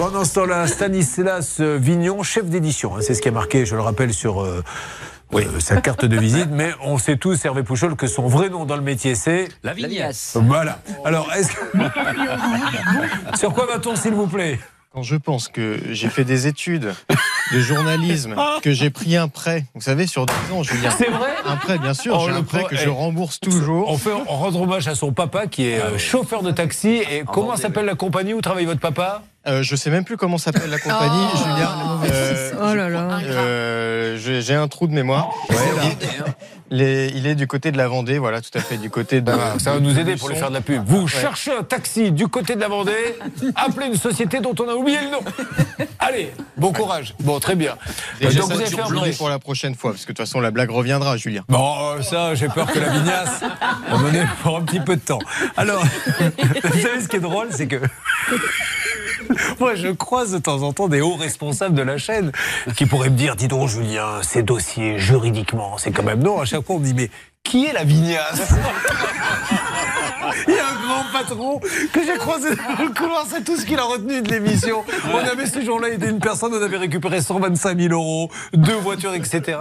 Pendant ce temps-là, Stanislas Vignon, chef d'édition. hein, c'est ce qui a marqué, je le rappelle, sur euh, euh, sa carte de visite. Mais on sait tous, Hervé Pouchol, que son vrai nom dans le métier, c'est. La vignasse. Voilà. Alors, est-ce que. sur quoi va-t-on, s'il vous plaît? Quand je pense que j'ai fait des études de journalisme, que j'ai pris un prêt, vous savez, sur 10 ans, Julien. C'est vrai? Un prêt, bien sûr. Oh, j'ai le un prêt que eh. je rembourse toujours. On fait on rendre hommage à son papa qui est euh, chauffeur de taxi. Et comment Vendée, s'appelle la compagnie où travaille votre papa? Euh, je sais même plus comment s'appelle la compagnie, Oh. Julien. Euh, Oh là là. euh, j'ai un trou de mémoire. Il- est, il est du côté de la Vendée, voilà, tout à fait, du côté de. Ah, Ça va nous aider pour lui faire de la pub. Vous cherchez un taxi du côté de la Vendée, appelez une société dont on a oublié le nom. Allez, bon courage. Bon, très bien. Déjà, Donc ça, vous avez fait un pour la prochaine fois, parce que de toute façon, la blague reviendra, Julien. Bon, euh, ça, j'ai peur que la vignasse va mener pour un petit peu de temps. Alors, vous savez ce qui est drôle, c'est que. Moi, je croise de temps en temps des hauts responsables de la chaîne qui pourraient me dire Dis donc, Julien, ces dossiers, juridiquement, c'est quand même non. À chaque fois, on me dit Mais qui est la vignasse? Il y a un grand patron que j'ai croisé dans le couloir, c'est tout ce qu'il a retenu de l'émission. On avait ce jour-là aidé une personne, on avait récupéré 125 000 euros, deux voitures, etc.